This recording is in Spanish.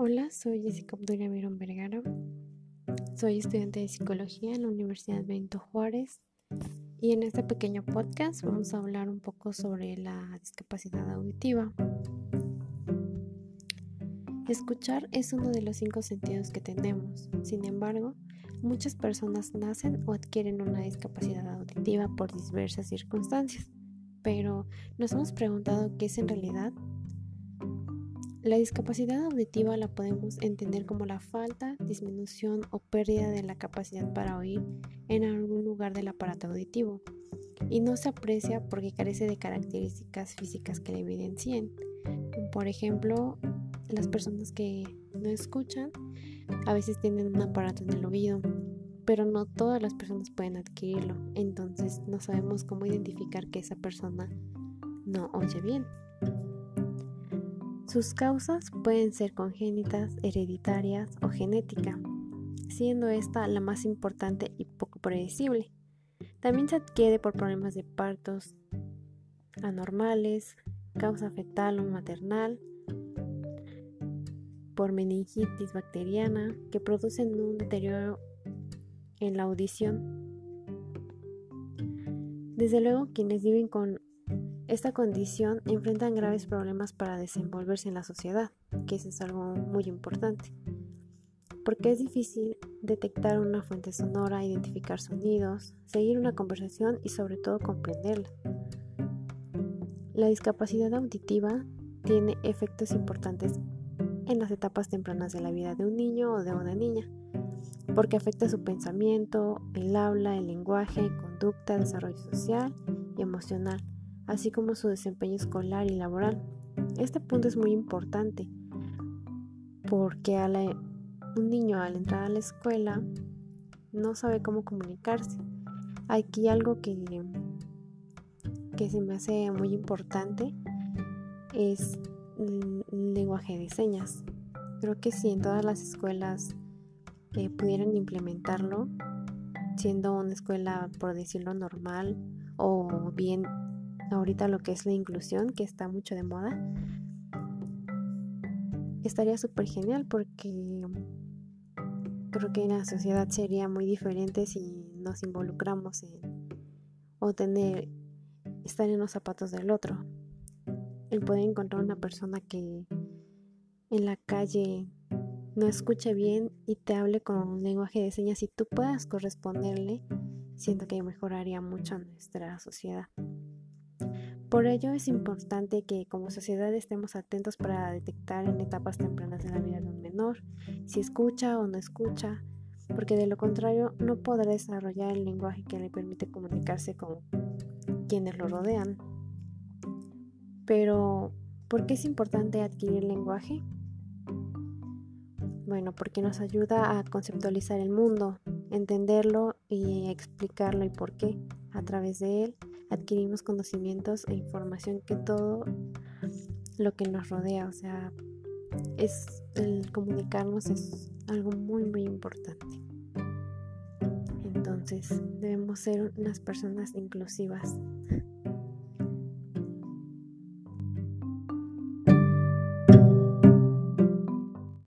Hola, soy Jessica Obdulia Mirón Vergara. Soy estudiante de psicología en la Universidad Benito Juárez y en este pequeño podcast vamos a hablar un poco sobre la discapacidad auditiva. Escuchar es uno de los cinco sentidos que tenemos. Sin embargo, muchas personas nacen o adquieren una discapacidad auditiva por diversas circunstancias. Pero, ¿nos hemos preguntado qué es en realidad? La discapacidad auditiva la podemos entender como la falta, disminución o pérdida de la capacidad para oír en algún lugar del aparato auditivo y no se aprecia porque carece de características físicas que la evidencien. Por ejemplo, las personas que no escuchan a veces tienen un aparato en el oído, pero no todas las personas pueden adquirirlo, entonces no sabemos cómo identificar que esa persona no oye bien. Sus causas pueden ser congénitas, hereditarias o genética, siendo esta la más importante y poco predecible. También se adquiere por problemas de partos anormales, causa fetal o maternal, por meningitis bacteriana que producen un deterioro en la audición. Desde luego, quienes viven con esta condición enfrentan graves problemas para desenvolverse en la sociedad, que eso es algo muy importante, porque es difícil detectar una fuente sonora, identificar sonidos, seguir una conversación y sobre todo comprenderla. La discapacidad auditiva tiene efectos importantes en las etapas tempranas de la vida de un niño o de una niña, porque afecta su pensamiento, el habla, el lenguaje, conducta, desarrollo social y emocional así como su desempeño escolar y laboral. Este punto es muy importante porque un niño al entrar a la escuela no sabe cómo comunicarse. Aquí algo que, que se me hace muy importante es el lenguaje de señas. Creo que si en todas las escuelas eh, pudieran implementarlo, siendo una escuela, por decirlo normal, o bien ahorita lo que es la inclusión, que está mucho de moda, estaría súper genial porque creo que la sociedad sería muy diferente si nos involucramos en o tener estar en los zapatos del otro. El poder encontrar una persona que en la calle no escuche bien y te hable con un lenguaje de señas y tú puedas corresponderle, siento que mejoraría mucho nuestra sociedad. Por ello es importante que como sociedad estemos atentos para detectar en etapas tempranas de la vida de un menor si escucha o no escucha, porque de lo contrario no podrá desarrollar el lenguaje que le permite comunicarse con quienes lo rodean. Pero, ¿por qué es importante adquirir lenguaje? Bueno, porque nos ayuda a conceptualizar el mundo, entenderlo y explicarlo y por qué a través de él adquirimos conocimientos e información que todo lo que nos rodea, o sea, es el comunicarnos es algo muy muy importante. Entonces, debemos ser unas personas inclusivas.